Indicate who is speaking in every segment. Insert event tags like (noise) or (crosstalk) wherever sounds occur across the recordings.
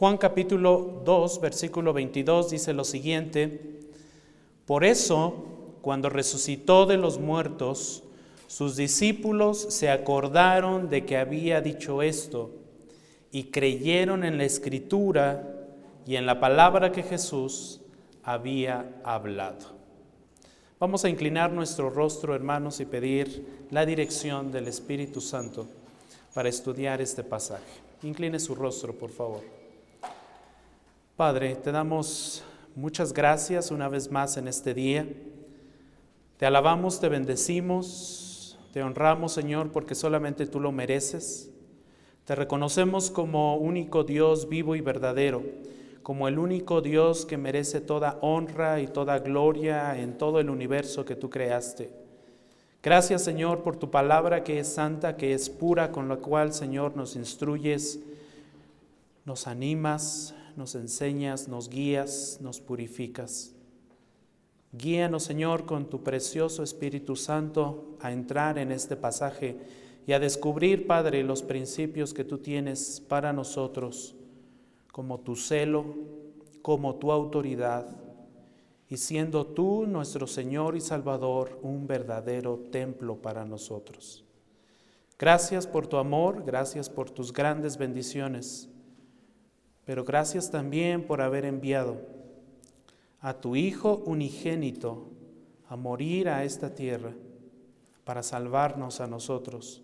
Speaker 1: Juan capítulo 2, versículo 22 dice lo siguiente, por eso, cuando resucitó de los muertos, sus discípulos se acordaron de que había dicho esto y creyeron en la escritura y en la palabra que Jesús había hablado. Vamos a inclinar nuestro rostro, hermanos, y pedir la dirección del Espíritu Santo para estudiar este pasaje. Incline su rostro, por favor. Padre, te damos muchas gracias una vez más en este día. Te alabamos, te bendecimos, te honramos, Señor, porque solamente tú lo mereces. Te reconocemos como único Dios vivo y verdadero como el único Dios que merece toda honra y toda gloria en todo el universo que tú creaste. Gracias Señor por tu palabra que es santa, que es pura, con la cual Señor nos instruyes, nos animas, nos enseñas, nos guías, nos purificas. Guíanos Señor con tu precioso Espíritu Santo a entrar en este pasaje y a descubrir, Padre, los principios que tú tienes para nosotros como tu celo, como tu autoridad, y siendo tú nuestro Señor y Salvador un verdadero templo para nosotros. Gracias por tu amor, gracias por tus grandes bendiciones, pero gracias también por haber enviado a tu Hijo unigénito a morir a esta tierra para salvarnos a nosotros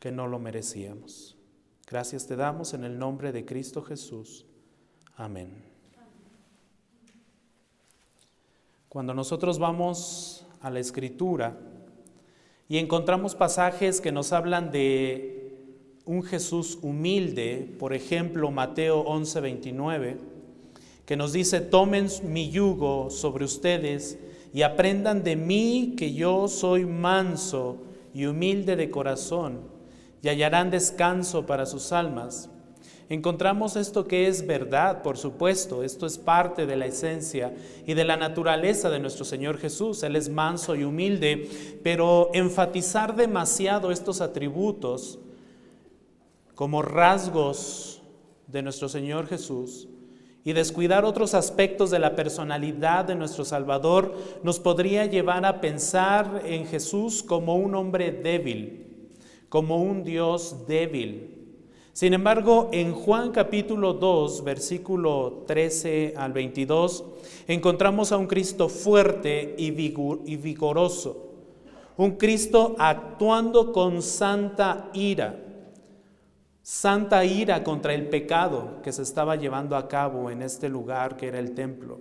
Speaker 1: que no lo merecíamos. Gracias te damos en el nombre de Cristo Jesús. Amén. Cuando nosotros vamos a la escritura y encontramos pasajes que nos hablan de un Jesús humilde, por ejemplo Mateo 11:29, que nos dice, tomen mi yugo sobre ustedes y aprendan de mí que yo soy manso y humilde de corazón y hallarán descanso para sus almas. Encontramos esto que es verdad, por supuesto, esto es parte de la esencia y de la naturaleza de nuestro Señor Jesús. Él es manso y humilde, pero enfatizar demasiado estos atributos como rasgos de nuestro Señor Jesús y descuidar otros aspectos de la personalidad de nuestro Salvador nos podría llevar a pensar en Jesús como un hombre débil como un Dios débil. Sin embargo, en Juan capítulo 2, versículo 13 al 22, encontramos a un Cristo fuerte y, vigoroso, un Cristo actuando con santa ira, santa ira contra el pecado que se estaba llevando a cabo en este lugar que era el templo.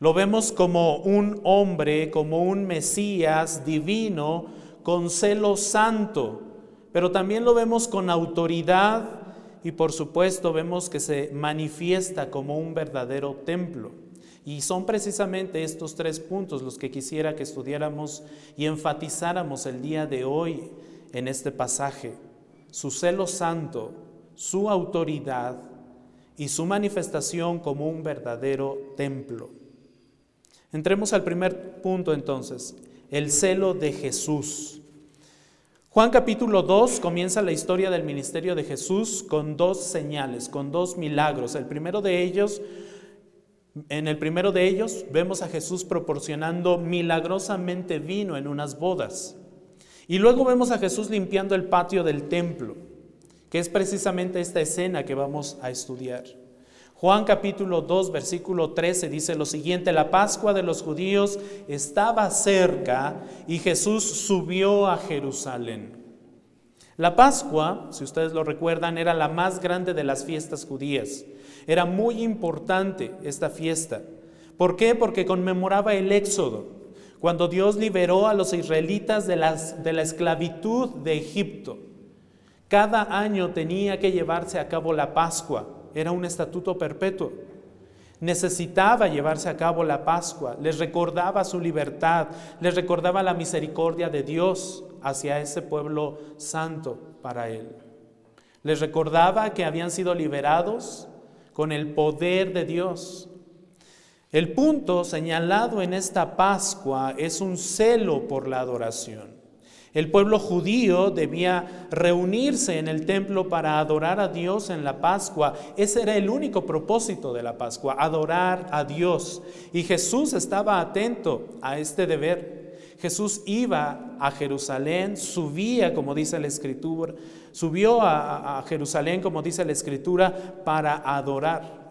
Speaker 1: Lo vemos como un hombre, como un Mesías divino, con celo santo, pero también lo vemos con autoridad y por supuesto vemos que se manifiesta como un verdadero templo. Y son precisamente estos tres puntos los que quisiera que estudiáramos y enfatizáramos el día de hoy en este pasaje. Su celo santo, su autoridad y su manifestación como un verdadero templo. Entremos al primer punto entonces, el celo de Jesús. Juan capítulo 2 comienza la historia del ministerio de Jesús con dos señales, con dos milagros. El primero de ellos, en el primero de ellos vemos a Jesús proporcionando milagrosamente vino en unas bodas. Y luego vemos a Jesús limpiando el patio del templo, que es precisamente esta escena que vamos a estudiar. Juan capítulo 2, versículo 13 dice lo siguiente, la Pascua de los judíos estaba cerca y Jesús subió a Jerusalén. La Pascua, si ustedes lo recuerdan, era la más grande de las fiestas judías. Era muy importante esta fiesta. ¿Por qué? Porque conmemoraba el éxodo, cuando Dios liberó a los israelitas de, la esclavitud de Egipto. Cada año tenía que llevarse a cabo la Pascua era un estatuto perpetuo. Necesitaba llevarse a cabo la Pascua, les recordaba su libertad, les recordaba la misericordia de Dios hacia ese pueblo santo para él. Les recordaba que habían sido liberados con el poder de Dios. El punto señalado en esta Pascua es un celo por la adoración. El pueblo judío debía reunirse en el templo para adorar a Dios en la Pascua. Ese era el único propósito de la Pascua, adorar a Dios. Y Jesús estaba atento a este deber. Jesús iba a Jerusalén, subía, como dice la Escritura, subió a, Jerusalén, como dice la Escritura, para adorar.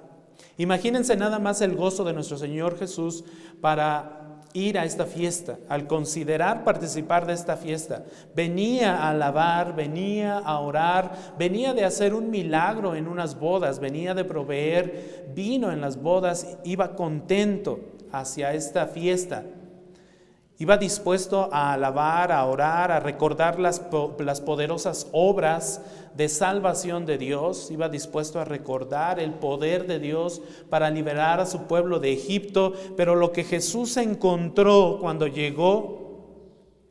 Speaker 1: Imagínense nada más el gozo de nuestro Señor Jesús para ir a esta fiesta, al considerar participar de esta fiesta. Venía a alabar, venía a orar, venía de hacer un milagro en unas bodas, venía de proveer vino en las bodas, iba contento hacia esta fiesta. Iba dispuesto a alabar, a orar, a recordar las, las, poderosas obras de salvación de Dios. Iba dispuesto a recordar el poder de Dios para liberar a su pueblo de Egipto. Pero lo que Jesús encontró cuando llegó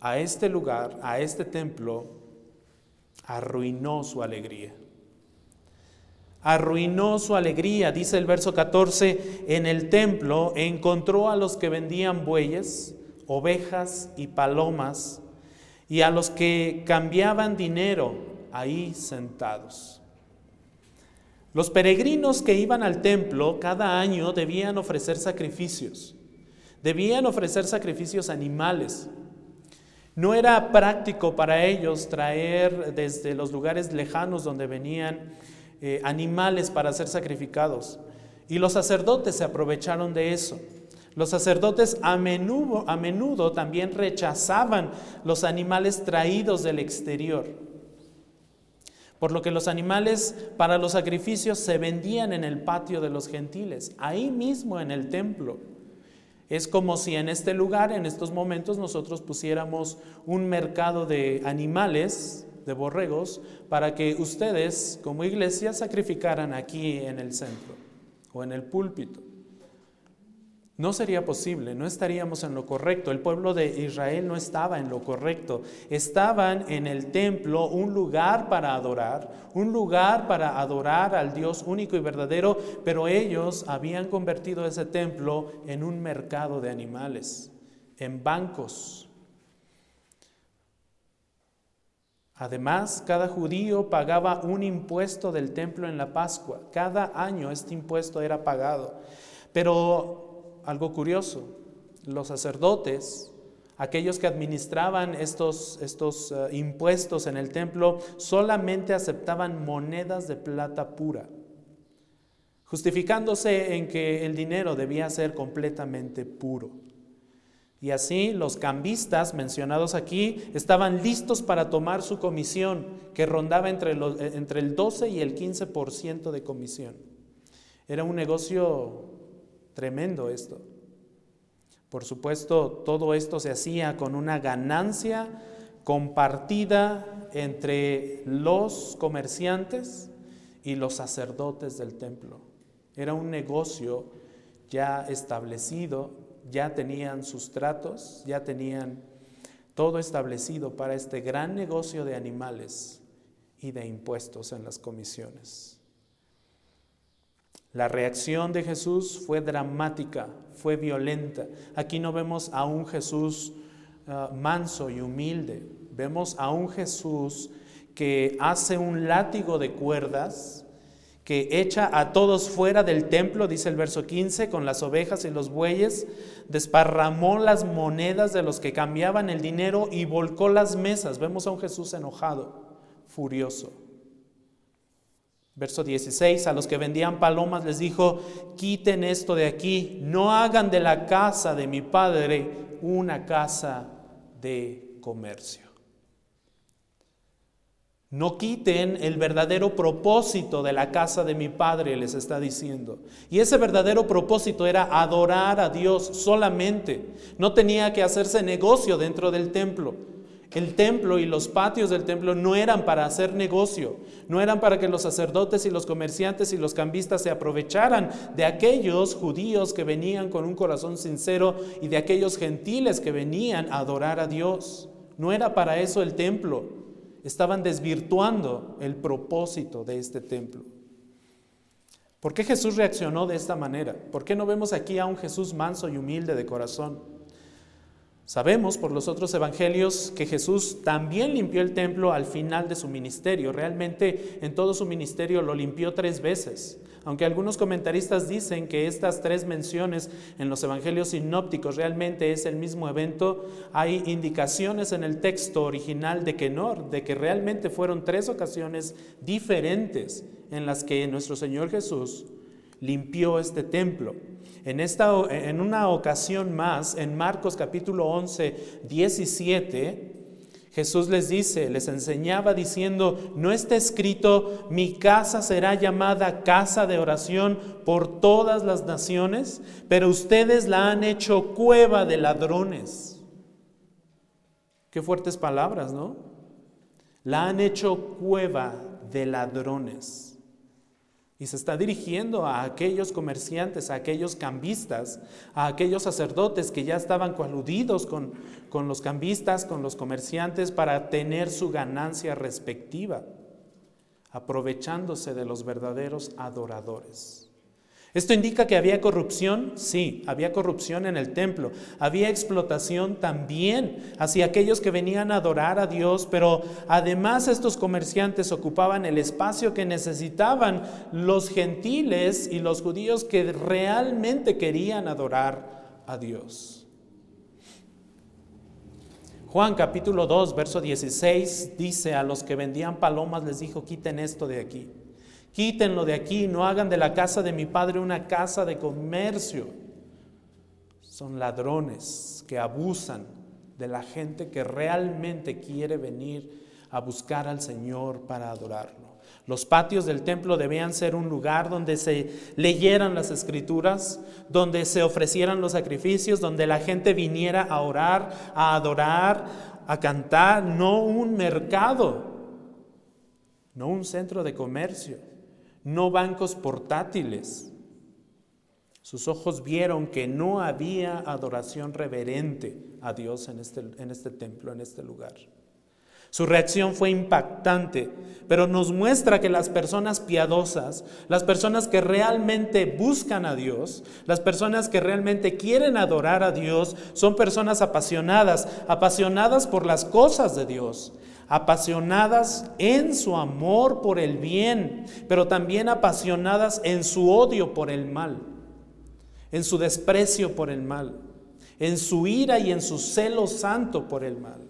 Speaker 1: a este lugar, a este templo, arruinó su alegría. Arruinó su alegría, dice el verso 14, en el templo encontró a los que vendían bueyes ovejas y palomas, y a los que cambiaban dinero ahí sentados. Los peregrinos que iban al templo cada año debían ofrecer sacrificios, debían ofrecer sacrificios animales. No era práctico para ellos traer desde los lugares lejanos donde venían eh, animales para ser sacrificados. Y los sacerdotes se aprovecharon de eso. Los sacerdotes a menudo, también rechazaban los animales traídos del exterior. Por lo que los animales para los sacrificios se vendían en el patio de los gentiles, ahí mismo en el templo. Es como si en este lugar, en estos momentos, nosotros pusiéramos un mercado de animales, de borregos, para que ustedes como iglesia sacrificaran aquí en el centro o en el púlpito. No sería posible, no estaríamos en lo correcto. El pueblo de Israel no estaba en lo correcto. Estaban en el templo, un lugar para adorar, un lugar para adorar al Dios único y verdadero, pero ellos habían convertido ese templo en un mercado de animales, en bancos. Además, cada judío pagaba un impuesto del templo en la Pascua. Cada año este impuesto era pagado. Pero algo curioso. Los sacerdotes, aquellos que administraban estos, estos eh, impuestos en el templo, solamente aceptaban monedas de plata pura, justificándose en que el dinero debía ser completamente puro. Y así los cambistas mencionados aquí estaban listos para tomar su comisión, que rondaba entre, eh, entre el 12 y el 15% de comisión. Era un negocio Tremendo esto. Por supuesto, todo esto se hacía con una ganancia compartida entre los comerciantes y los sacerdotes del templo. Era un negocio ya establecido, ya tenían sus tratos, ya tenían todo establecido para este gran negocio de animales y de impuestos en las comisiones. La reacción de Jesús fue dramática, fue violenta. Aquí no vemos a un Jesús ah, manso y humilde, vemos a un Jesús que hace un látigo de cuerdas, que echa a todos fuera del templo, dice el verso 15, con las ovejas y los bueyes, desparramó las monedas de los que cambiaban el dinero y volcó las mesas. Vemos a un Jesús enojado, furioso. Verso 16, a los que vendían palomas les dijo, quiten esto de aquí, no hagan de la casa de mi padre una casa de comercio. No quiten el verdadero propósito de la casa de mi padre, les está diciendo. Y ese verdadero propósito era adorar a Dios solamente. No tenía que hacerse negocio dentro del templo. El templo y los patios del templo no eran para hacer negocio, no eran para que los sacerdotes y los comerciantes y los cambistas se aprovecharan de aquellos judíos que venían con un corazón sincero y de aquellos gentiles que venían a adorar a Dios. No era para eso el templo. Estaban desvirtuando el propósito de este templo. ¿Por qué Jesús reaccionó de esta manera? ¿Por qué no vemos aquí a un Jesús manso y humilde de corazón? Sabemos por los otros evangelios que Jesús también limpió el templo al final de su ministerio. Realmente en todo su ministerio lo limpió tres veces. Aunque algunos comentaristas dicen que estas tres menciones en los evangelios sinópticos realmente es el mismo evento, hay indicaciones en el texto original de que no, de que realmente fueron tres ocasiones diferentes en las que nuestro Señor Jesús limpió este templo. En, esta, en una ocasión más, en Marcos capítulo 11, 17, Jesús les dice, les enseñaba diciendo, no está escrito, mi casa será llamada casa de oración por todas las naciones, pero ustedes la han hecho cueva de ladrones. Qué fuertes palabras, ¿no? La han hecho cueva de ladrones. Y se está dirigiendo a aquellos comerciantes, a aquellos cambistas, a aquellos sacerdotes que ya estaban coludidos con, con los cambistas, con los comerciantes, para tener su ganancia respectiva, aprovechándose de los verdaderos adoradores. ¿Esto indica que había corrupción? Sí, había corrupción en el templo. Había explotación también hacia aquellos que venían a adorar a Dios, pero además estos comerciantes ocupaban el espacio que necesitaban los gentiles y los judíos que realmente querían adorar a Dios. Juan capítulo 2, verso 16 dice, a los que vendían palomas les dijo, quiten esto de aquí. Quítenlo de aquí, no hagan de la casa de mi padre una casa de comercio. Son ladrones que abusan de la gente que realmente quiere venir a buscar al Señor para adorarlo. Los patios del templo debían ser un lugar donde se leyeran las escrituras, donde se ofrecieran los sacrificios, donde la gente viniera a orar, a adorar, a cantar, no un mercado, no un centro de comercio no bancos portátiles. Sus ojos vieron que no había adoración reverente a Dios en este, en este templo, en este lugar. Su reacción fue impactante, pero nos muestra que las personas piadosas, las personas que realmente buscan a Dios, las personas que realmente quieren adorar a Dios, son personas apasionadas, apasionadas por las cosas de Dios, apasionadas en su amor por el bien, pero también apasionadas en su odio por el mal, en su desprecio por el mal, en su ira y en su celo santo por el mal.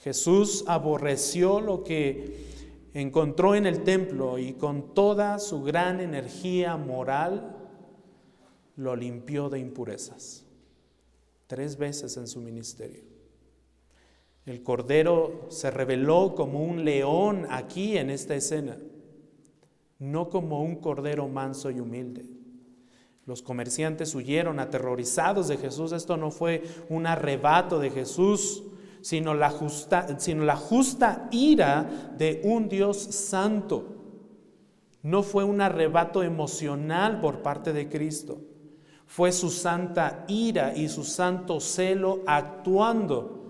Speaker 1: Jesús aborreció lo que encontró en el templo y con toda su gran energía moral lo limpió de impurezas. Tres veces en su ministerio. El Cordero se reveló como un león aquí en esta escena, no como un Cordero manso y humilde. Los comerciantes huyeron aterrorizados de Jesús. Esto no fue un arrebato de Jesús, sino la justa, sino la justa ira de un Dios santo. No fue un arrebato emocional por parte de Cristo. Fue su santa ira y su santo celo actuando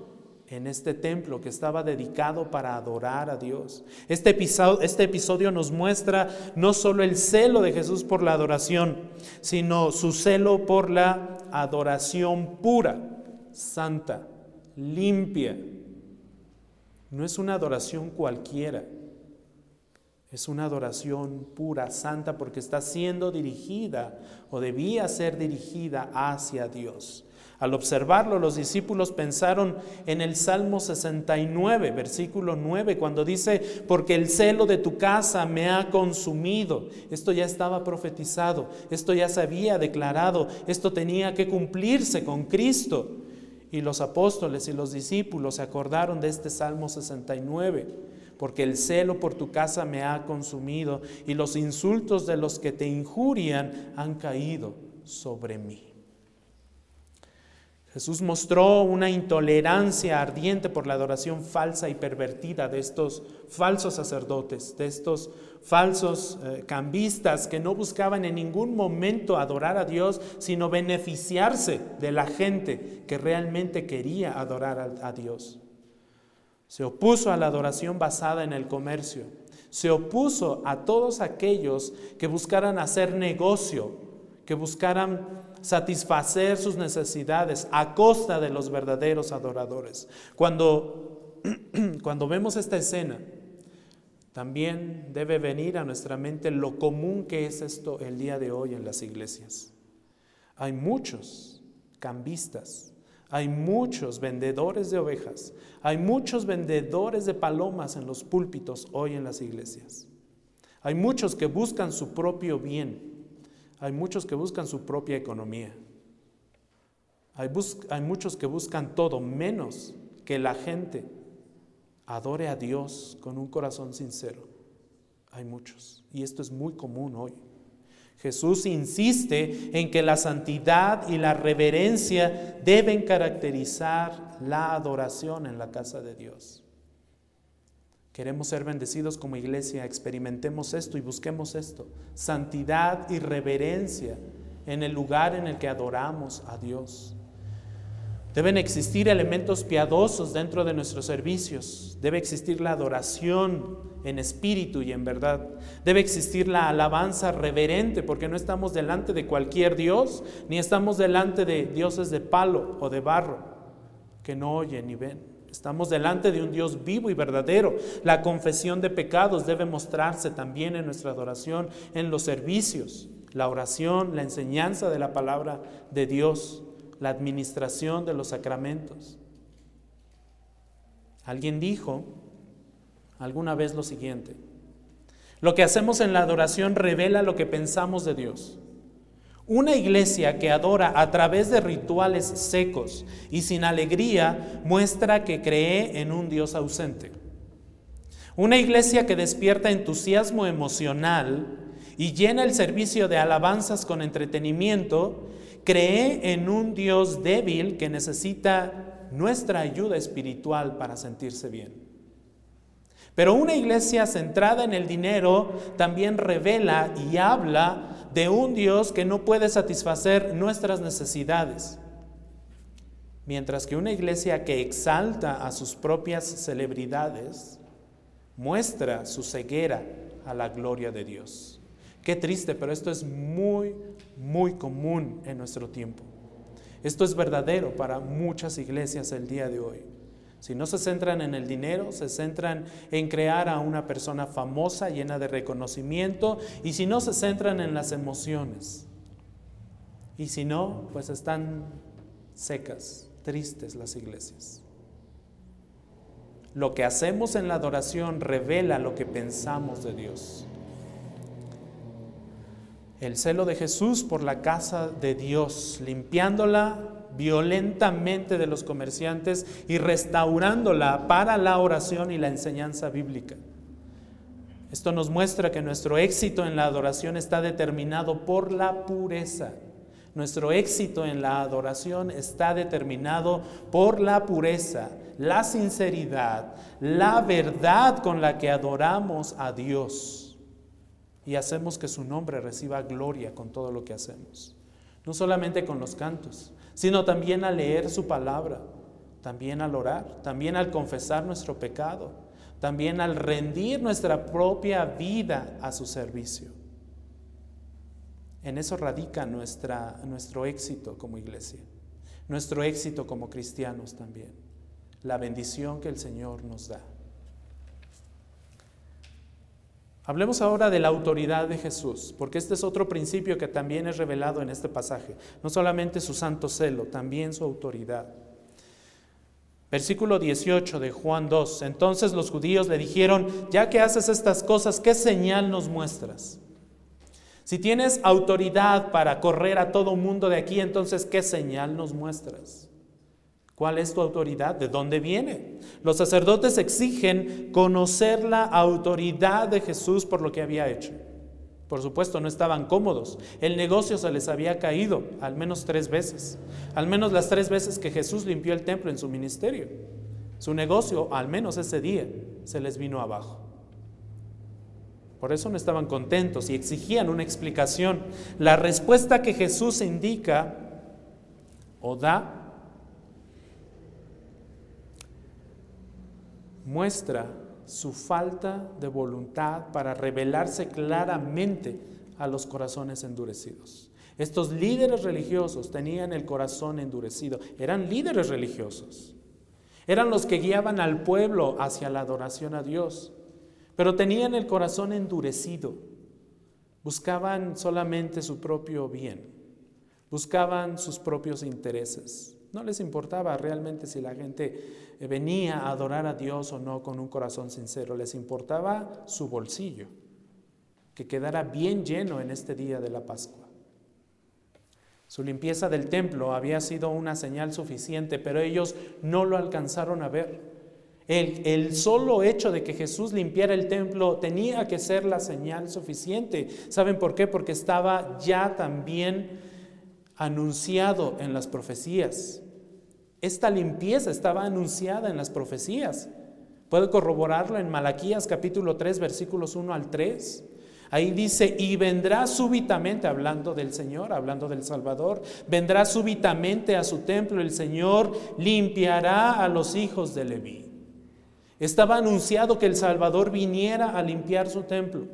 Speaker 1: en este templo que estaba dedicado para adorar a Dios. Este episodio, este episodio nos muestra no solo el celo de Jesús por la adoración, sino su celo por la adoración pura, santa, limpia. No es una adoración cualquiera, es una adoración pura, santa, porque está siendo dirigida o debía ser dirigida hacia Dios. Al observarlo, los discípulos pensaron en el Salmo 69, versículo 9, cuando dice, porque el celo de tu casa me ha consumido. Esto ya estaba profetizado, esto ya se había declarado, esto tenía que cumplirse con Cristo. Y los apóstoles y los discípulos se acordaron de este Salmo 69 porque el celo por tu casa me ha consumido y los insultos de los que te injurian han caído sobre mí. Jesús mostró una intolerancia ardiente por la adoración falsa y pervertida de estos falsos sacerdotes, de estos falsos eh, cambistas que no buscaban en ningún momento adorar a Dios, sino beneficiarse de la gente que realmente quería adorar a, a Dios. Se opuso a la adoración basada en el comercio. Se opuso a todos aquellos que buscaran hacer negocio, que buscaran satisfacer sus necesidades a costa de los verdaderos adoradores. Cuando, (clears throat) cuando vemos esta escena, también debe venir a nuestra mente lo común que es esto el día de hoy en las iglesias. Hay muchos cambistas, hay muchos vendedores de ovejas, hay muchos vendedores de palomas en los púlpitos hoy en las iglesias. Hay muchos que buscan su propio bien, hay muchos que buscan su propia economía. Hay, muchos que buscan todo menos que la gente adore a Dios con un corazón sincero. Hay muchos. Y esto es muy común hoy. Jesús insiste en que la santidad y la reverencia deben caracterizar la adoración en la casa de Dios. Queremos ser bendecidos como iglesia, experimentemos esto y busquemos esto. Santidad y reverencia en el lugar en el que adoramos a Dios. Deben existir elementos piadosos dentro de nuestros servicios. Debe existir la adoración en espíritu y en verdad. Debe existir la alabanza reverente porque no estamos delante de cualquier Dios, ni estamos delante de dioses de palo o de barro que no oyen ni ven. Estamos delante de un Dios vivo y verdadero. La confesión de pecados debe mostrarse también en nuestra adoración, en los servicios, la oración, la enseñanza de la palabra de Dios la administración de los sacramentos. Alguien dijo alguna vez lo siguiente, lo que hacemos en la adoración revela lo que pensamos de Dios. Una iglesia que adora a través de rituales secos y sin alegría muestra que cree en un Dios ausente. Una iglesia que despierta entusiasmo emocional y llena el servicio de alabanzas con entretenimiento cree en un Dios débil que necesita nuestra ayuda espiritual para sentirse bien. Pero una iglesia centrada en el dinero también revela y habla de un Dios que no puede satisfacer nuestras necesidades. Mientras que una iglesia que exalta a sus propias celebridades muestra su ceguera a la gloria de Dios. Qué triste, pero esto es muy, muy común en nuestro tiempo. Esto es verdadero para muchas iglesias el día de hoy. Si no se centran en el dinero, se centran en crear a una persona famosa, llena de reconocimiento, y si no, se centran en las emociones. Y si no, pues están secas, tristes las iglesias. Lo que hacemos en la adoración revela lo que pensamos de Dios. El celo de Jesús por la casa de Dios, limpiándola violentamente de los comerciantes y restaurándola para la oración y la enseñanza bíblica. Esto nos muestra que nuestro éxito en la adoración está determinado por la pureza. Nuestro éxito en la adoración está determinado por la pureza, la sinceridad, la verdad con la que adoramos a Dios y hacemos que su nombre reciba gloria con todo lo que hacemos. No solamente con los cantos, sino también al leer su palabra, también al orar, también al confesar nuestro pecado, también al rendir nuestra propia vida a su servicio. En eso radica nuestro éxito como iglesia, nuestro éxito como cristianos también, la bendición que el Señor nos da. Hablemos ahora de la autoridad de Jesús, porque este es otro principio que también es revelado en este pasaje. No solamente su santo celo, también su autoridad. Versículo 18 de Juan 2. Entonces los judíos le dijeron, ya que haces estas cosas, ¿qué señal nos muestras? Si tienes autoridad para correr a todo mundo de aquí, entonces ¿qué señal nos muestras? ¿Cuál es tu autoridad? ¿De dónde viene? Los sacerdotes exigen conocer la autoridad de Jesús por lo que había hecho. Por supuesto, no estaban cómodos. El negocio se les había caído al menos tres veces. Al menos las tres veces que Jesús limpió el templo en su ministerio. Su negocio, al menos ese día, se les vino abajo. Por eso no estaban contentos y exigían una explicación. La respuesta que Jesús indica o da muestra su falta de voluntad para revelarse claramente a los corazones endurecidos. Estos líderes religiosos tenían el corazón endurecido, eran líderes religiosos, eran los que guiaban al pueblo hacia la adoración a Dios, pero tenían el corazón endurecido, buscaban solamente su propio bien, buscaban sus propios intereses. No les importaba realmente si la gente venía a adorar a Dios o no con un corazón sincero, les importaba su bolsillo, que quedara bien lleno en este día de la Pascua. Su limpieza del templo había sido una señal suficiente, pero ellos no lo alcanzaron a ver. El, el, solo hecho de que Jesús limpiara el templo tenía que ser la señal suficiente. ¿Saben por qué? Porque estaba ya también anunciado en las profecías. Esta limpieza estaba anunciada en las profecías. Puede corroborarlo en Malaquías capítulo 3 versículos 1 al 3. Ahí dice, y vendrá súbitamente, hablando del Señor, hablando del Salvador, vendrá súbitamente a su templo, el Señor limpiará a los hijos de Leví. Estaba anunciado que el Salvador viniera a limpiar su templo.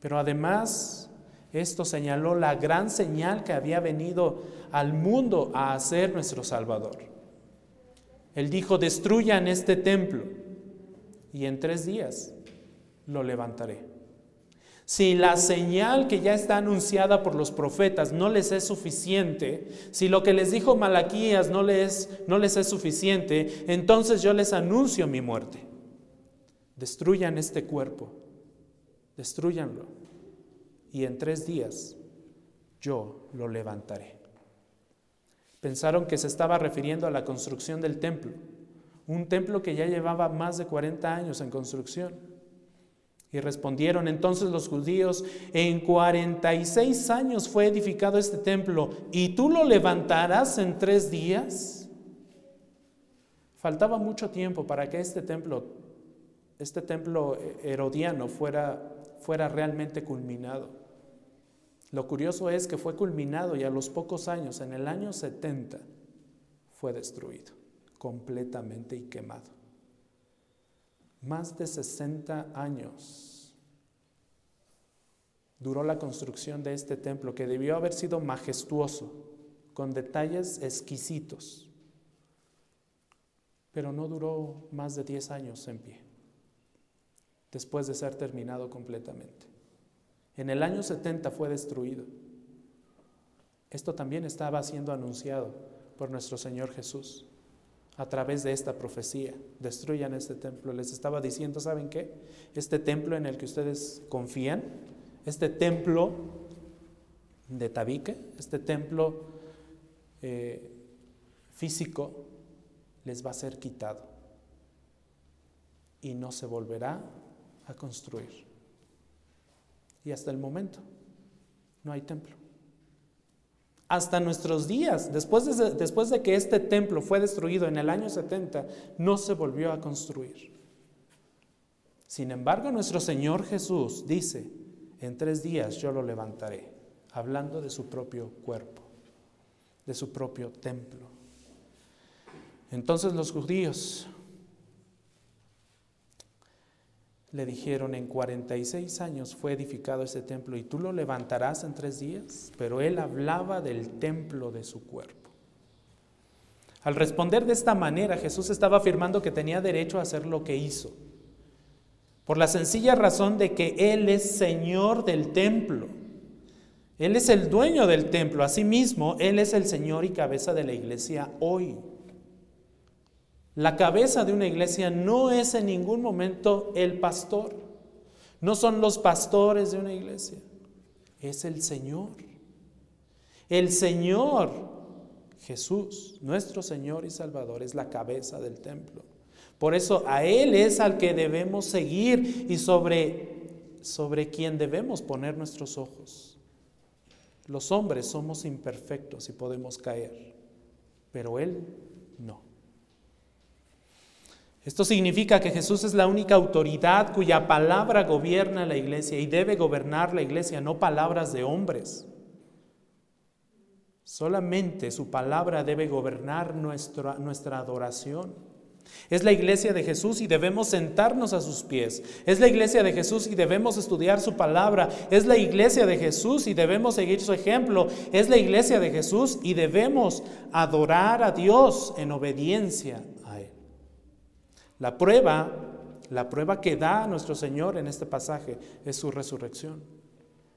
Speaker 1: Pero además, esto señaló la gran señal que había venido al mundo a hacer nuestro Salvador. Él dijo, destruyan este templo y en tres días lo levantaré. Si la señal que ya está anunciada por los profetas no les es suficiente, si lo que les dijo Malaquías no les, no les es suficiente, entonces yo les anuncio mi muerte. Destruyan este cuerpo, destruyanlo, y en tres días yo lo levantaré. Pensaron que se estaba refiriendo a la construcción del templo, un templo que ya llevaba más de 40 años en construcción. Y respondieron entonces los judíos, en 46 años fue edificado este templo y tú lo levantarás en tres días. Faltaba mucho tiempo para que este templo, este templo herodiano fuera, fuera realmente culminado. Lo curioso es que fue culminado y a los pocos años, en el año 70, fue destruido completamente y quemado más de 60 años duró la construcción de este templo que debió haber sido majestuoso, con detalles exquisitos, pero no duró más de 10 años en pie, después de ser terminado completamente. En el año 70 fue destruido. Esto también estaba siendo anunciado por nuestro Señor Jesús a través de esta profecía. Destruyan este templo. Les estaba diciendo, ¿saben qué? Este templo en el que ustedes confían, este templo de Tabique, este templo eh, físico, les va a ser quitado y no se volverá a construir. Y hasta el momento no hay templo hasta nuestros días, después de, después de que este templo fue destruido en el año 70, no se volvió a construir. Sin embargo, nuestro Señor Jesús dice, en tres días yo lo levantaré, hablando de su propio cuerpo, de su propio templo. Entonces los judíos Le dijeron, en 46 años fue edificado este templo y tú lo levantarás en tres días. Pero él hablaba del templo de su cuerpo. Al responder de esta manera, Jesús estaba afirmando que tenía derecho a hacer lo que hizo. Por la sencilla razón de que Él es Señor del templo. Él es el dueño del templo. Asimismo, Él es el Señor y cabeza de la iglesia hoy. La cabeza de una iglesia no es en ningún momento el pastor, no son los pastores de una iglesia, es el Señor. El Señor Jesús, nuestro Señor y Salvador, es la cabeza del templo. Por eso a Él es al que debemos seguir y sobre, sobre quien debemos poner nuestros ojos. Los hombres somos imperfectos y podemos caer, pero Él no. Esto significa que Jesús es la única autoridad cuya palabra gobierna la iglesia y debe gobernar la iglesia, no palabras de hombres. Solamente su palabra debe gobernar nuestra, nuestra adoración. Es la iglesia de Jesús y debemos sentarnos a sus pies. Es la iglesia de Jesús y debemos estudiar su palabra. Es la iglesia de Jesús y debemos seguir su ejemplo. Es la iglesia de Jesús y debemos adorar a Dios en obediencia. La prueba, la prueba que da nuestro Señor en este pasaje es su resurrección.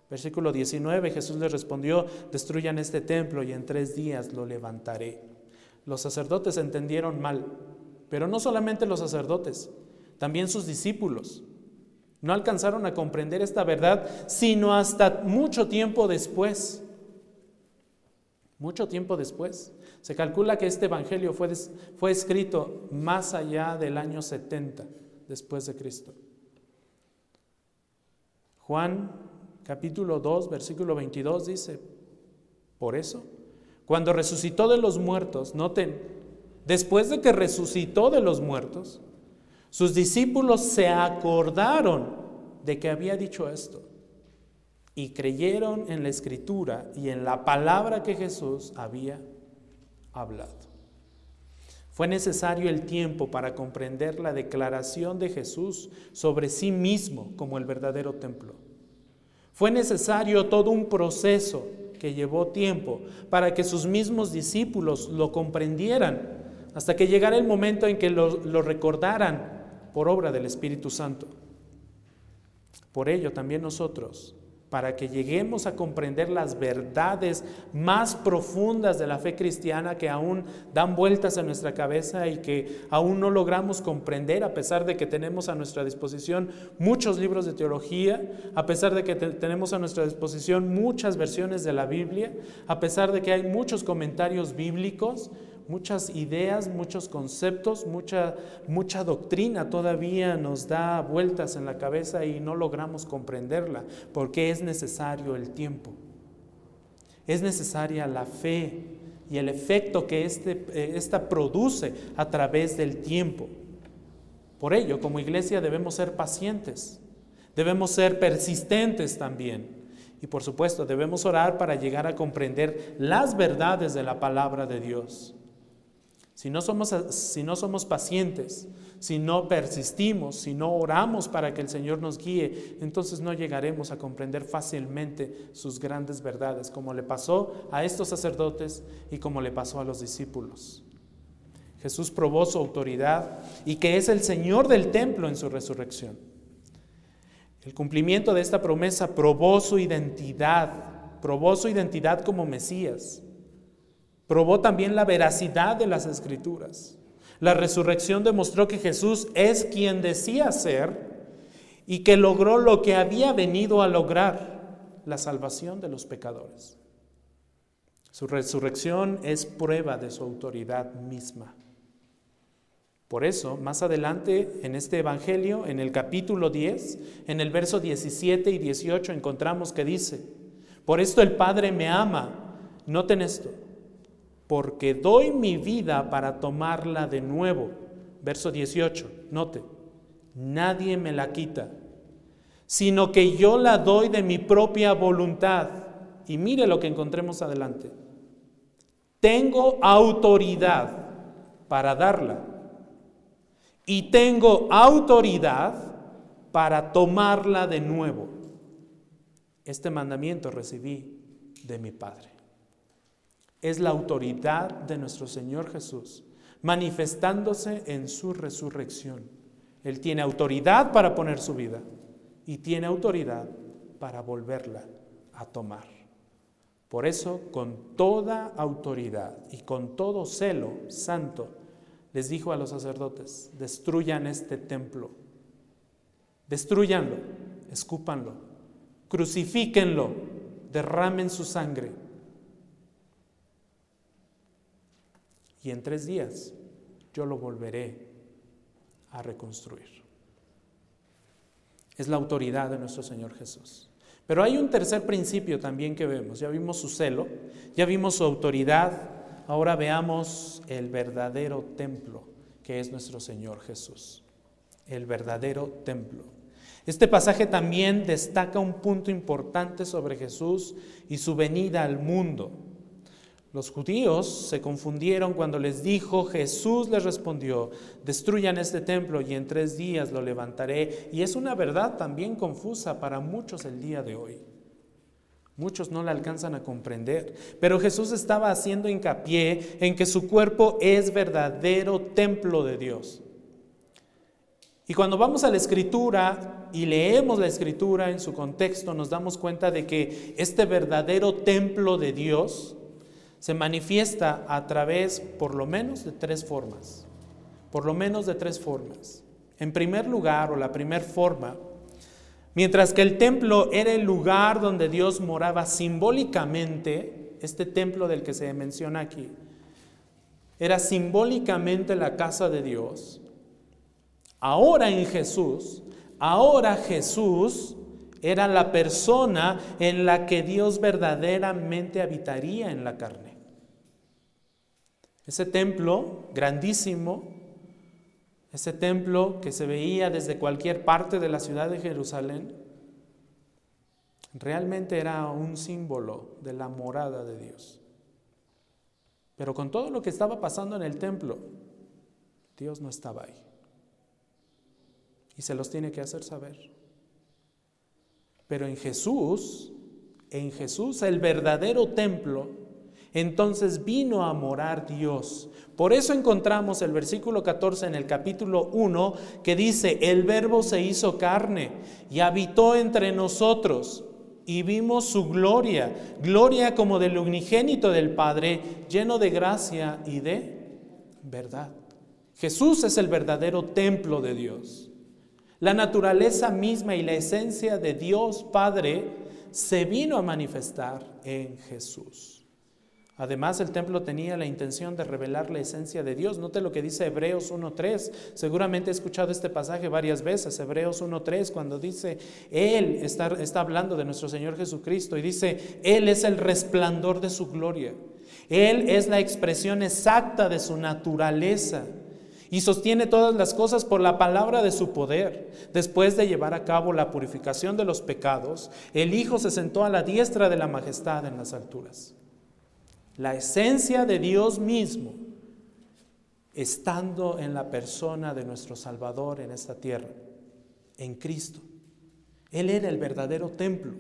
Speaker 1: Versículo 19, Jesús le respondió, destruyan este templo y en tres días lo levantaré. Los sacerdotes entendieron mal pero no solamente los sacerdotes, también sus discípulos. No alcanzaron a comprender esta verdad, sino hasta mucho tiempo después. Mucho tiempo después. Se calcula que este Evangelio fue, fue escrito más allá del año 70 después de Cristo. Juan capítulo 2, versículo 22 dice, por eso, cuando resucitó de los muertos, noten, después de que resucitó de los muertos, sus discípulos se acordaron de que había dicho esto y creyeron en la escritura y en la palabra que Jesús había hablado. Fue necesario el tiempo para comprender la declaración de Jesús sobre sí mismo como el verdadero templo. Fue necesario todo un proceso que llevó tiempo para que sus mismos discípulos lo comprendieran hasta que llegara el momento en que lo, recordaran por obra del Espíritu Santo. Por ello también nosotros, para que lleguemos a comprender las verdades más profundas de la fe cristiana que aún dan vueltas en nuestra cabeza y que aún no logramos comprender a pesar de que tenemos a nuestra disposición muchos libros de teología, a pesar de que tenemos a nuestra disposición muchas versiones de la Biblia, a pesar de que hay muchos comentarios bíblicos, muchas ideas, muchos conceptos, mucha, mucha doctrina todavía nos da vueltas en la cabeza y no logramos comprenderla, porque es necesario el tiempo. Es necesaria la fe y el efecto que este, eh, esta produce a través del tiempo. Por ello, como iglesia debemos ser pacientes, debemos ser persistentes también. Y por supuesto, debemos orar para llegar a comprender las verdades de la palabra de Dios. Si no, somos, si no somos pacientes, si no persistimos, si no oramos para que el Señor nos guíe, entonces no llegaremos a comprender fácilmente sus grandes verdades, como le pasó a estos sacerdotes y como le pasó a los discípulos. Jesús probó su autoridad y que es el Señor del templo en su resurrección. El cumplimiento de esta promesa probó su identidad, probó su identidad como Mesías. Probó también la veracidad de las escrituras. La resurrección demostró que Jesús es quien decía ser y que logró lo que había venido a lograr, la salvación de los pecadores. Su resurrección es prueba de su autoridad misma. Por eso, más adelante en este Evangelio, en el capítulo 10, en el verso 17 y 18, encontramos que dice, por esto el Padre me ama, noten esto, porque doy mi vida para tomarla de nuevo. Verso 18, note, nadie me la quita, sino que yo la doy de mi propia voluntad. Y mire lo que encontremos adelante. Tengo autoridad para darla y tengo autoridad para tomarla de nuevo. Este mandamiento recibí de mi Padre es la autoridad de nuestro Señor Jesús, manifestándose en su resurrección. Él tiene autoridad para poner su vida y tiene autoridad para volverla a tomar. Por eso, con toda autoridad y con todo celo santo, les dijo a los sacerdotes, destruyan este templo, destruyanlo, escúpanlo, crucifíquenlo, derramen su sangre y en tres días yo lo volveré a reconstruir. Es la autoridad de nuestro Señor Jesús. Pero hay un tercer principio también que vemos. Ya vimos su celo, ya vimos su autoridad, ahora veamos el verdadero templo que es nuestro Señor Jesús. El verdadero templo. Este pasaje también destaca un punto importante sobre Jesús y su venida al mundo. Los judíos se confundieron cuando les dijo, Jesús les respondió, destruyan este templo y en tres días lo levantaré. Y es una verdad también confusa para muchos el día de hoy. Muchos no la alcanzan a comprender, pero Jesús estaba haciendo hincapié en que su cuerpo es verdadero templo de Dios. Y cuando vamos a la escritura y leemos la escritura en su contexto, nos damos cuenta de que este verdadero templo de Dios se manifiesta a través, por lo menos, de tres formas. Por lo menos de tres formas. En primer lugar, o la primera forma, Mientras que el templo era el lugar donde Dios moraba simbólicamente, este templo del que se menciona aquí, era simbólicamente la casa de Dios. Ahora en Jesús, ahora Jesús era la persona en la que Dios verdaderamente habitaría en la carne. Ese templo grandísimo ese templo que se veía desde cualquier parte de la ciudad de Jerusalén, realmente era un símbolo de la morada de Dios. Pero con todo lo que estaba pasando en el templo, Dios no estaba ahí. Y se los tiene que hacer saber. Pero en Jesús, en Jesús, el verdadero templo, entonces vino a morar Dios. Por eso encontramos el versículo 14 en el capítulo 1 que dice, el verbo se hizo carne y habitó entre nosotros y vimos su gloria, gloria como del unigénito del Padre, lleno de gracia y de verdad. Jesús es el verdadero templo de Dios. La naturaleza misma y la esencia de Dios Padre se vino a manifestar en Jesús. Además, el templo tenía la intención de revelar la esencia de Dios. Note lo que dice Hebreos 1.3. Seguramente he escuchado este pasaje varias veces, Hebreos 1.3, cuando dice, Él está, está hablando de nuestro Señor Jesucristo y dice, Él es el resplandor de su gloria. Él es la expresión exacta de su naturaleza y sostiene todas las cosas por la palabra de su poder. Después de llevar a cabo la purificación de los pecados, el Hijo se sentó a la diestra de la majestad en las alturas la esencia de Dios mismo, estando en la persona de nuestro Salvador en esta tierra, en Cristo. Él era el verdadero templo.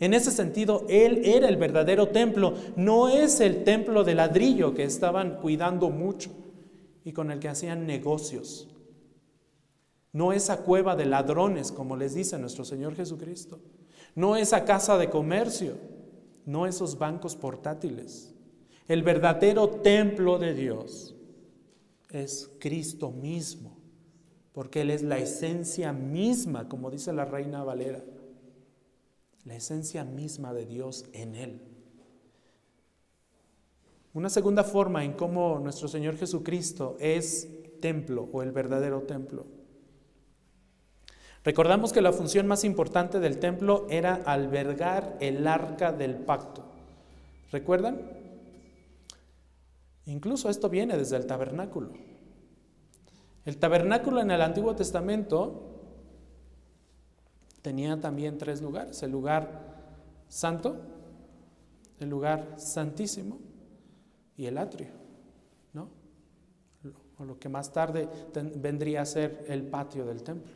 Speaker 1: En ese sentido, Él era el verdadero templo. No es el templo de ladrillo que estaban cuidando mucho y con el que hacían negocios. No esa cueva de ladrones, como les dice nuestro Señor Jesucristo. No esa casa de comercio. No esos bancos portátiles. El verdadero templo de Dios es Cristo mismo, porque Él es la esencia misma, como dice la reina Valera, la esencia misma de Dios en Él. Una segunda forma en cómo nuestro Señor Jesucristo es templo o el verdadero templo. Recordamos que la función más importante del templo era albergar el arca del pacto. ¿Recuerdan? Incluso esto viene desde el tabernáculo. El tabernáculo en el Antiguo Testamento tenía también tres lugares. El lugar santo, el lugar santísimo y el atrio, ¿no? O lo que más tarde vendría a ser el patio del templo.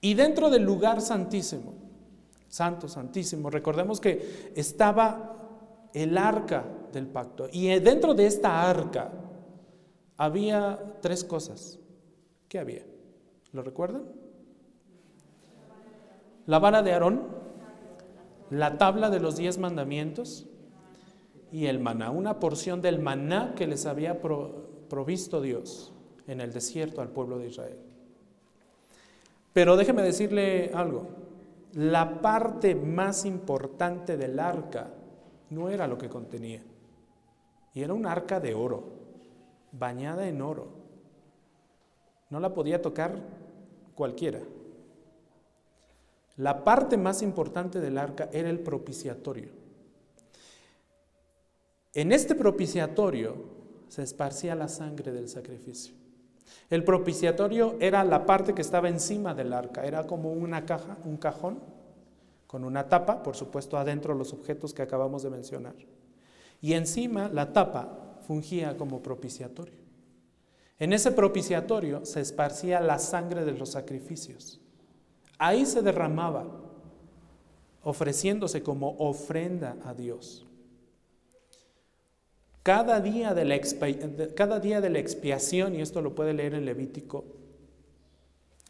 Speaker 1: Y dentro del lugar santísimo, santo, santísimo, recordemos que estaba el arca del pacto. Y dentro de esta arca había tres cosas. ¿Qué había? ¿Lo recuerdan? La vara de Aarón, la tabla de los diez mandamientos y el maná, una porción del maná que les había provisto Dios en el desierto al pueblo de Israel. Pero déjeme decirle algo, la parte más importante del arca no era lo que contenía. Y era un arca de oro, bañada en oro. No la podía tocar cualquiera. La parte más importante del arca era el propiciatorio. En este propiciatorio se esparcía la sangre del sacrificio. El propiciatorio era la parte que estaba encima del arca, era como una caja, un cajón, con una tapa, por supuesto adentro los objetos que acabamos de mencionar. Y encima la tapa fungía como propiciatorio. En ese propiciatorio se esparcía la sangre de los sacrificios. Ahí se derramaba, ofreciéndose como ofrenda a Dios. Cada día, de la expiación, y esto lo puede leer en Levítico,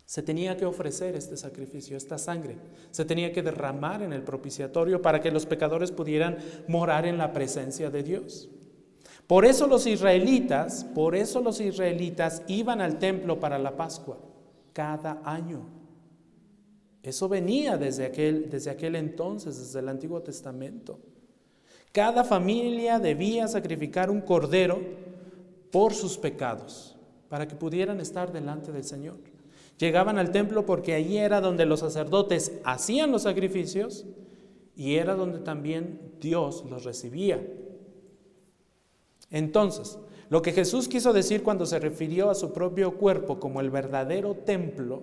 Speaker 1: se tenía que ofrecer este sacrificio, esta sangre. Se tenía que derramar en el propiciatorio para que los pecadores pudieran morar en la presencia de Dios. Por eso los israelitas, por eso los israelitas iban al templo para la Pascua cada año. Eso venía desde aquel, desde aquel entonces, desde el Antiguo Testamento. Cada familia debía sacrificar un cordero por sus pecados, para que pudieran estar delante del Señor. Llegaban al templo porque allí era donde los sacerdotes hacían los sacrificios y era donde también Dios los recibía. Entonces, lo que Jesús quiso decir cuando se refirió a su propio cuerpo como el verdadero templo,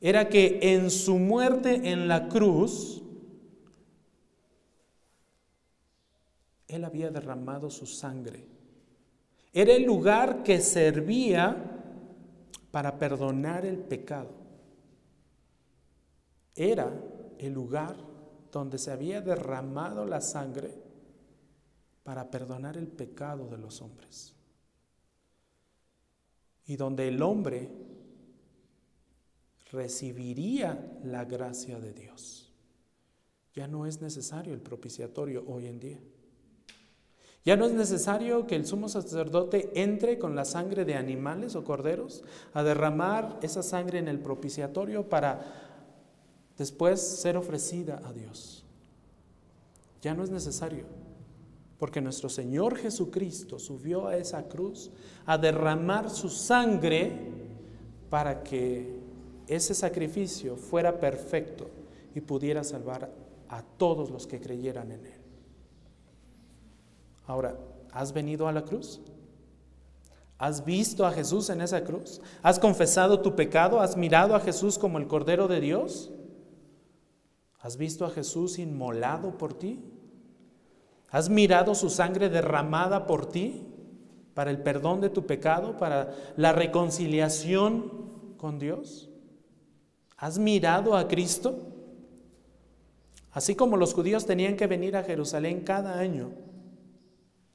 Speaker 1: era que en su muerte en la cruz, Él había derramado su sangre. Era el lugar que servía para perdonar el pecado. Era el lugar donde se había derramado la sangre para perdonar el pecado de los hombres. Y donde el hombre recibiría la gracia de Dios. Ya no es necesario el propiciatorio hoy en día. Ya no es necesario que el sumo sacerdote entre con la sangre de animales o corderos a derramar esa sangre en el propiciatorio para después ser ofrecida a Dios. Ya no es necesario. Porque nuestro Señor Jesucristo subió a esa cruz a derramar su sangre para que ese sacrificio fuera perfecto y pudiera salvar a todos los que creyeran en Él. Ahora, ¿has venido a la cruz? ¿Has visto a Jesús en esa cruz? ¿Has confesado tu pecado? ¿Has mirado a Jesús como el Cordero de Dios? ¿Has visto a Jesús inmolado por ti? ¿Has mirado su sangre derramada por ti para el perdón de tu pecado, para la reconciliación con Dios? ¿Has mirado a Cristo? Así como los judíos tenían que venir a Jerusalén cada año,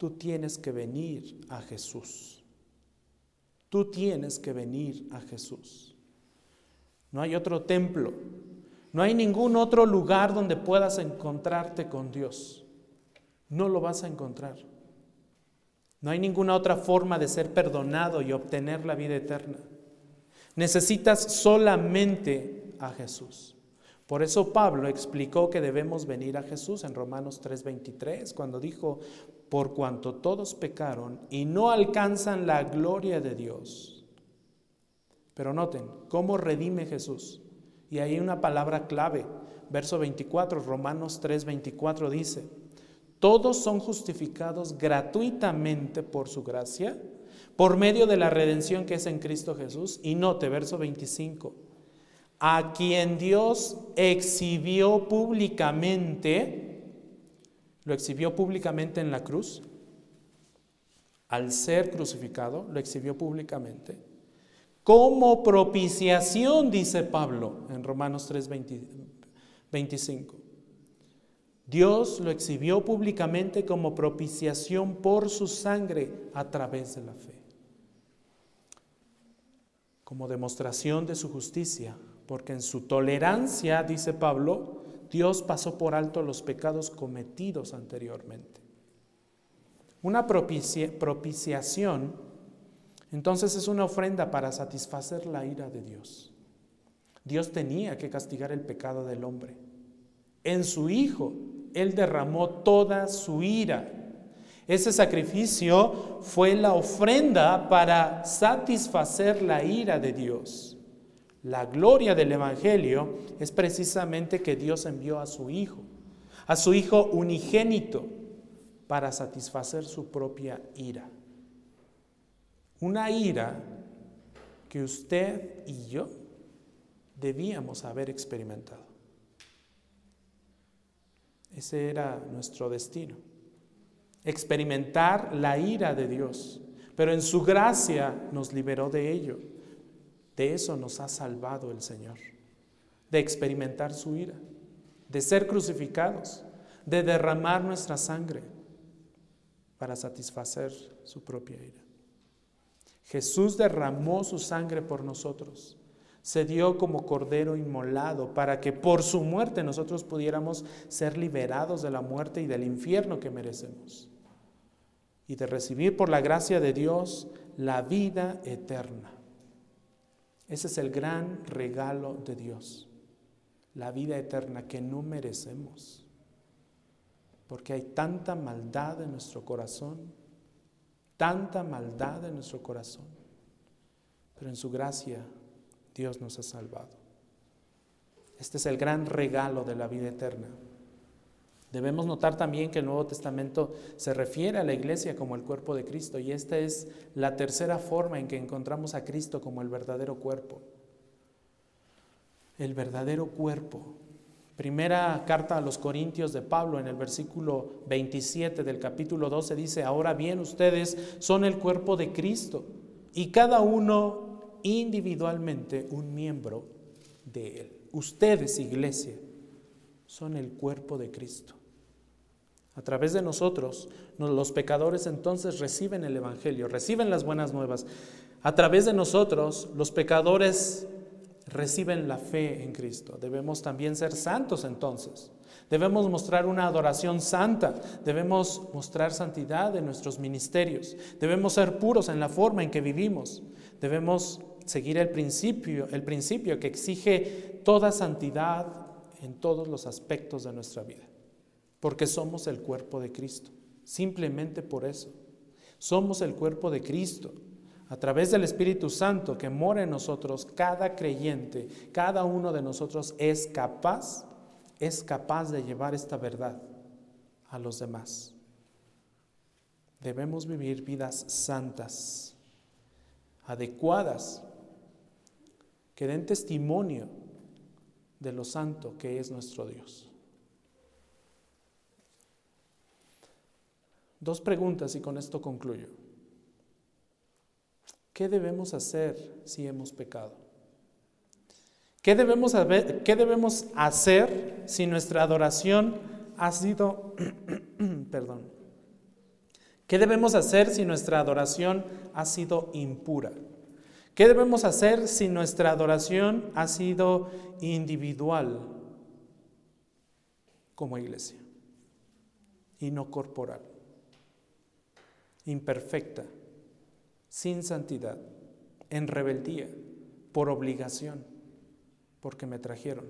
Speaker 1: tú tienes que venir a Jesús. Tú tienes que venir a Jesús. No hay otro templo, no hay ningún otro lugar donde puedas encontrarte con Dios no lo vas a encontrar. No hay ninguna otra forma de ser perdonado y obtener la vida eterna. Necesitas solamente a Jesús. Por eso Pablo explicó que debemos venir a Jesús en Romanos 3:23, cuando dijo, por cuanto todos pecaron y no alcanzan la gloria de Dios. Pero noten, ¿cómo redime Jesús? Y hay una palabra clave, verso 24, Romanos 3:24 dice, todos son justificados gratuitamente por su gracia, por medio de la redención que es en Cristo Jesús. Y note, verso 25, a quien Dios exhibió públicamente, lo exhibió públicamente en la cruz, al ser crucificado, lo exhibió públicamente, como propiciación, dice Pablo en Romanos 3, 25 Dios lo exhibió públicamente como propiciación por su sangre a través de la fe. Como demostración de su justicia, porque en su tolerancia, dice Pablo, Dios pasó por alto los pecados cometidos anteriormente. Una propiciación, entonces, es una ofrenda para satisfacer la ira de Dios. Dios tenía que castigar el pecado del hombre. En su Hijo él derramó toda su ira. Ese sacrificio fue la ofrenda para satisfacer la ira de Dios. La gloria del Evangelio es precisamente que Dios envió a su Hijo, a su Hijo unigénito, para satisfacer su propia ira. Una ira que usted y yo debíamos haber experimentado. Ese era nuestro destino. experimentar la ira de Dios, pero en su gracia nos liberó de ello. De eso nos ha salvado el Señor, de experimentar su ira, de ser crucificados, de derramar nuestra sangre para satisfacer su propia ira. Jesús derramó su sangre por nosotros, se dio como cordero inmolado para que por su muerte nosotros pudiéramos ser liberados de la muerte y del infierno que merecemos y de recibir por la gracia de Dios la vida eterna. Ese es el gran regalo de Dios, la vida eterna que no merecemos, porque hay tanta maldad en nuestro corazón, tanta maldad en nuestro corazón, pero en su gracia Dios nos ha salvado. Este es el gran regalo de la vida eterna. Debemos notar también que el Nuevo Testamento se refiere a la iglesia como el cuerpo de Cristo y esta es la tercera forma en que encontramos a Cristo como el verdadero cuerpo. El verdadero cuerpo. Primera carta a los Corintios de Pablo en el versículo 27 del capítulo 12 dice, ahora bien ustedes son el cuerpo de Cristo y cada uno individualmente un miembro de él. Ustedes, iglesia, son el cuerpo de Cristo. A través de nosotros, los pecadores entonces reciben el Evangelio, reciben las buenas nuevas. A través de nosotros, los pecadores reciben la fe en Cristo. Debemos también ser santos entonces. Debemos mostrar una adoración santa. Debemos mostrar santidad en nuestros ministerios. Debemos ser puros en la forma en que vivimos. Debemos seguir el principio, el principio que exige toda santidad en todos los aspectos de nuestra vida porque somos el cuerpo de Cristo. Simplemente por eso. Somos el cuerpo de Cristo. A través del Espíritu Santo que mora en nosotros, cada creyente, cada uno de nosotros es capaz, es capaz de llevar esta verdad a los demás. Debemos vivir vidas santas, adecuadas, que den testimonio de lo santo que es nuestro Dios. Dos preguntas y con esto concluyo. ¿Qué debemos hacer si hemos pecado? ¿Qué debemos, ¿Qué debemos hacer si nuestra adoración ha sido, (clears throat) perdón, ¿qué debemos hacer si nuestra adoración ha sido impura? ¿Qué debemos hacer si nuestra adoración ha sido individual como iglesia y no corporal? Imperfecta, sin santidad, en rebeldía, por obligación, porque me trajeron,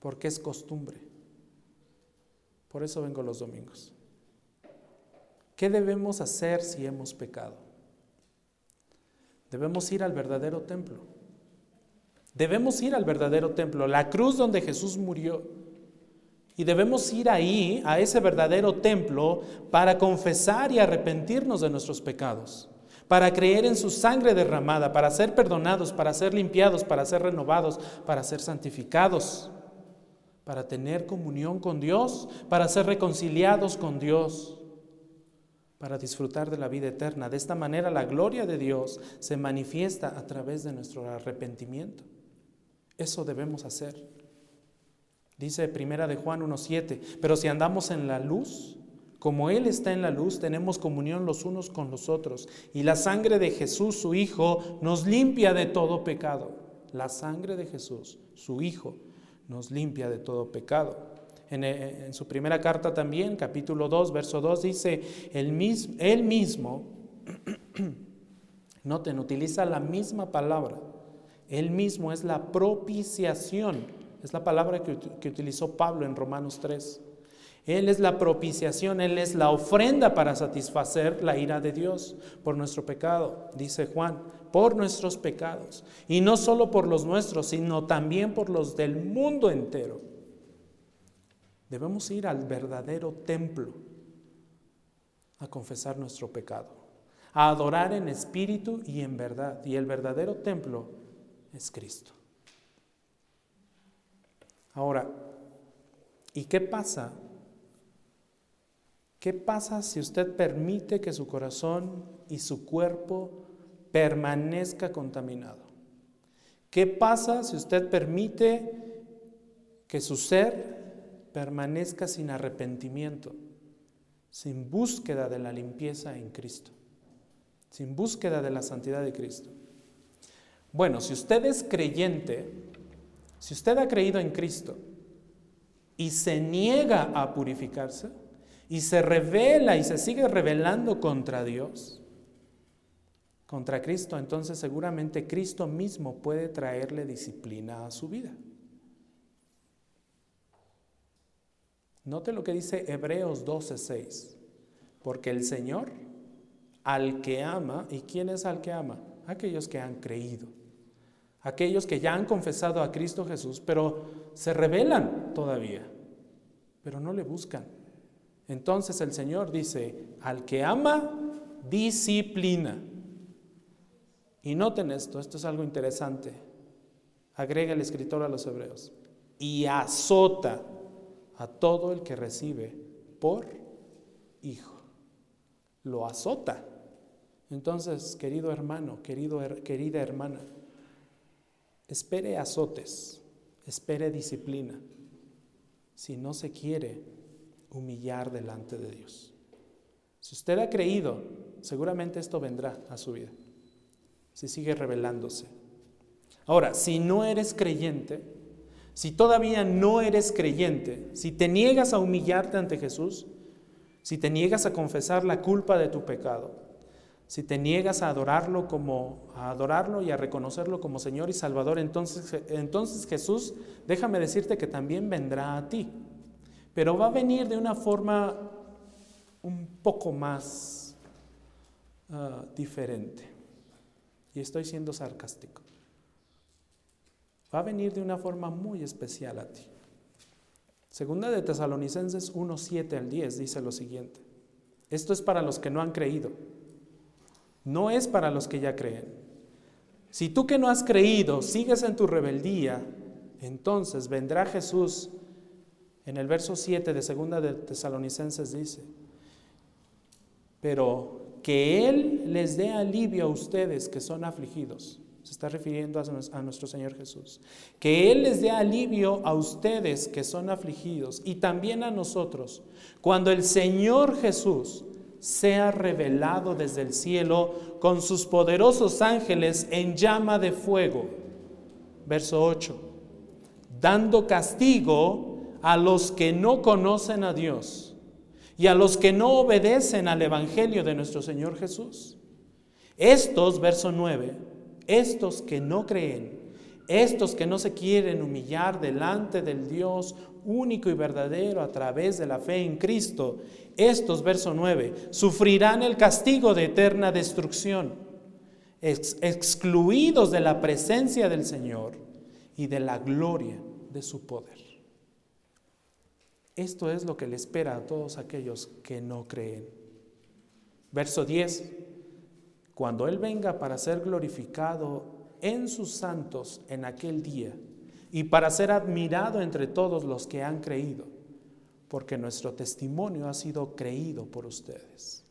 Speaker 1: porque es costumbre. Por eso vengo los domingos. ¿Qué debemos hacer si hemos pecado? Debemos ir al verdadero templo. Debemos ir al verdadero templo, la cruz donde Jesús murió y debemos ir ahí, a ese verdadero templo, para confesar y arrepentirnos de nuestros pecados, para creer en su sangre derramada, para ser perdonados, para ser limpiados, para ser renovados, para ser santificados, para tener comunión con Dios, para ser reconciliados con Dios, para disfrutar de la vida eterna. De esta manera la gloria de Dios se manifiesta a través de nuestro arrepentimiento. Eso debemos hacer. Dice Primera de Juan 1.7, pero si andamos en la luz, como Él está en la luz, tenemos comunión los unos con los otros. Y la sangre de Jesús, su Hijo, nos limpia de todo pecado. La sangre de Jesús, su Hijo, nos limpia de todo pecado. En, eh, su primera carta también, capítulo 2, verso 2, dice, Él mismo, él (clears throat) mismo noten, utiliza la misma palabra. Él mismo es la propiciación es la palabra que, utilizó Pablo en Romanos 3. Él es la propiciación, Él es la ofrenda para satisfacer la ira de Dios por nuestro pecado, dice Juan, por nuestros pecados. Y no solo por los nuestros, sino también por los del mundo entero. Debemos ir al verdadero templo a confesar nuestro pecado, a adorar en espíritu y en verdad. Y el verdadero templo es Cristo. Ahora, ¿y qué pasa ¿Qué pasa si usted permite que su corazón y su cuerpo permanezca contaminado? ¿Qué pasa si usted permite que su ser permanezca sin arrepentimiento, sin búsqueda de la limpieza en Cristo, sin búsqueda de la santidad de Cristo? Bueno, si usted es creyente, si usted ha creído en Cristo y se niega a purificarse y se revela y se sigue rebelando contra Dios, contra Cristo, entonces seguramente Cristo mismo puede traerle disciplina a su vida. Note lo que dice Hebreos 12:6, porque el Señor al que ama, ¿y quién es al que ama? Aquellos que han creído, aquellos que ya han confesado a Cristo Jesús, pero se rebelan todavía, pero no le buscan. Entonces el Señor dice, al que ama, disciplina. Y noten esto, esto es algo interesante. Agrega el escritor a los hebreos. Y azota a todo el que recibe por hijo. Lo azota. Entonces, querido hermano, querido, querida hermana, espere azotes, espere disciplina, si no se quiere humillar delante de Dios. Si usted ha creído, seguramente esto vendrá a su vida si sigue revelándose. Ahora, si no eres creyente, si todavía no eres creyente, si te niegas a humillarte ante Jesús, si te niegas a confesar la culpa de tu pecado, si te niegas a adorarlo como a adorarlo y a reconocerlo como Señor y Salvador, entonces entonces Jesús, déjame decirte que también vendrá a ti. Pero va a venir de una forma un poco más ah, diferente. Y estoy siendo sarcástico. Va a venir de una forma muy especial a ti. Segunda de Tesalonicenses 1, 7 al 10 dice lo siguiente. Esto es para los que no han creído. No es para los que ya creen. Si tú que no has creído sigues en tu rebeldía, entonces vendrá Jesús. En el verso 7 de Segunda de Tesalonicenses dice, pero que Él les dé alivio a ustedes que son afligidos. Se está refiriendo a nuestro Señor Jesús. Que Él les dé alivio a ustedes que son afligidos y también a nosotros. Cuando el Señor Jesús sea revelado desde el cielo con sus poderosos ángeles en llama de fuego. Verso 8. Dando castigo a los que no conocen a Dios y a los que no obedecen al Evangelio de nuestro Señor Jesús. Estos, verso 9, estos que no creen, estos que no se quieren humillar delante del Dios único y verdadero a través de la fe en Cristo, estos, verso 9, sufrirán el castigo de eterna destrucción, excluidos de la presencia del Señor y de la gloria de su poder. Esto es lo que le espera a todos aquellos que no creen. Verso 10. Cuando Él venga para ser glorificado en sus santos en aquel día y para ser admirado entre todos los que han creído, porque nuestro testimonio ha sido creído por ustedes.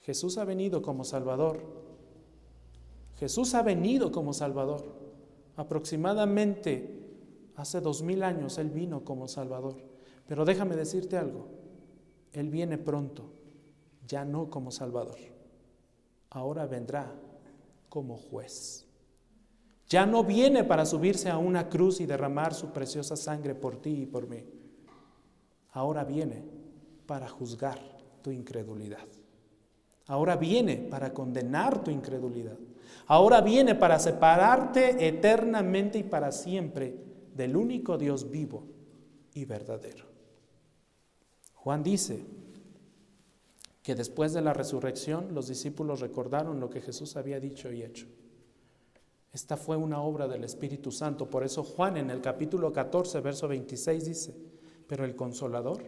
Speaker 1: Jesús ha venido como Salvador. Jesús ha venido como Salvador. Aproximadamente hace dos mil años Él vino como Salvador. Pero déjame decirte algo, Él viene pronto, ya no como Salvador, ahora vendrá como juez. Ya no viene para subirse a una cruz y derramar su preciosa sangre por ti y por mí. Ahora viene para juzgar tu incredulidad. Ahora viene para condenar tu incredulidad. Ahora viene para separarte eternamente y para siempre del único Dios vivo y verdadero. Juan dice que después de la resurrección los discípulos recordaron lo que Jesús había dicho y hecho. Esta fue una obra del Espíritu Santo. Por eso Juan en el capítulo 14, verso 26 dice, pero el consolador,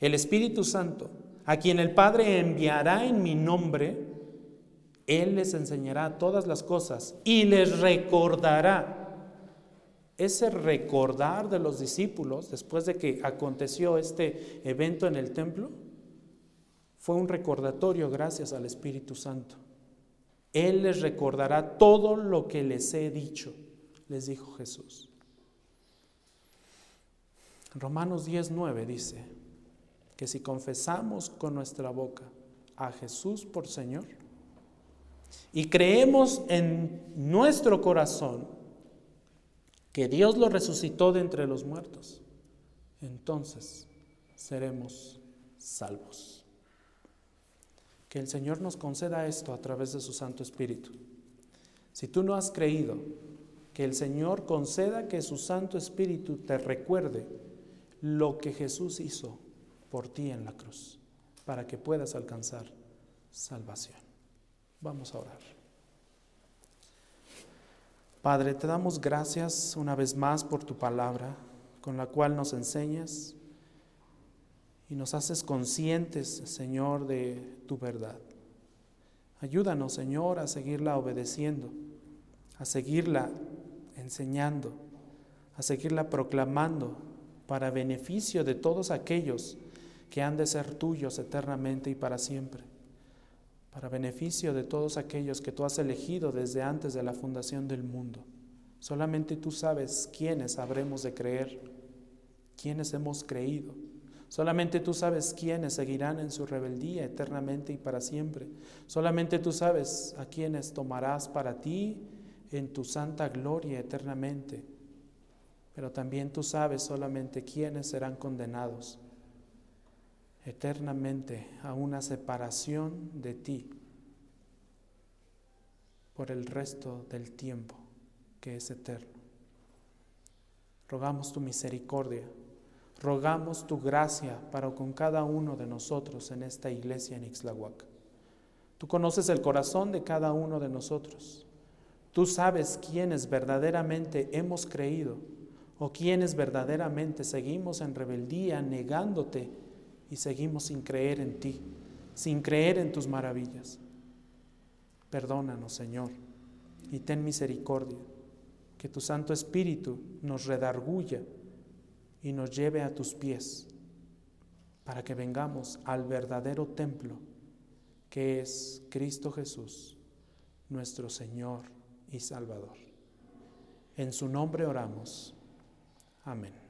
Speaker 1: el Espíritu Santo, a quien el Padre enviará en mi nombre, Él les enseñará todas las cosas y les recordará ese recordar de los discípulos después de que aconteció este evento en el templo, fue un recordatorio gracias al Espíritu Santo. Él les recordará todo lo que les he dicho, les dijo Jesús. Romanos 10:9 dice que si confesamos con nuestra boca a Jesús por Señor y creemos en nuestro corazón que Dios lo resucitó de entre los muertos, entonces seremos salvos. Que el Señor nos conceda esto a través de su Santo Espíritu. Si tú no has creído, que el Señor conceda que su Santo Espíritu te recuerde lo que Jesús hizo por ti en la cruz, para que puedas alcanzar salvación. Vamos a orar. Padre, te damos gracias una vez más por tu palabra, con la cual nos enseñas y nos haces conscientes, Señor, de tu verdad. Ayúdanos, Señor, a seguirla obedeciendo, a seguirla enseñando, a seguirla proclamando para beneficio de todos aquellos que han de ser tuyos eternamente y para siempre, para beneficio de todos aquellos que tú has elegido desde antes de la fundación del mundo. Solamente tú sabes quiénes habremos de creer, quiénes hemos creído. Solamente tú sabes quiénes seguirán en su rebeldía eternamente y para siempre. Solamente tú sabes a quiénes tomarás para ti en tu santa gloria eternamente. Pero también tú sabes solamente quiénes serán condenados eternamente a una separación de ti por el resto del tiempo que es eterno. Rogamos tu misericordia, rogamos tu gracia para con cada uno de nosotros en esta iglesia en Ixlahuac. Tú conoces el corazón de cada uno de nosotros. Tú sabes quiénes verdaderamente hemos creído o quiénes verdaderamente seguimos en rebeldía negándote y seguimos sin creer en ti, sin creer en tus maravillas. Perdónanos, Señor, y ten misericordia, que tu Santo Espíritu nos redarguya y nos lleve a tus pies, para que vengamos al verdadero templo, que es Cristo Jesús, nuestro Señor y Salvador. En su nombre oramos. Amén.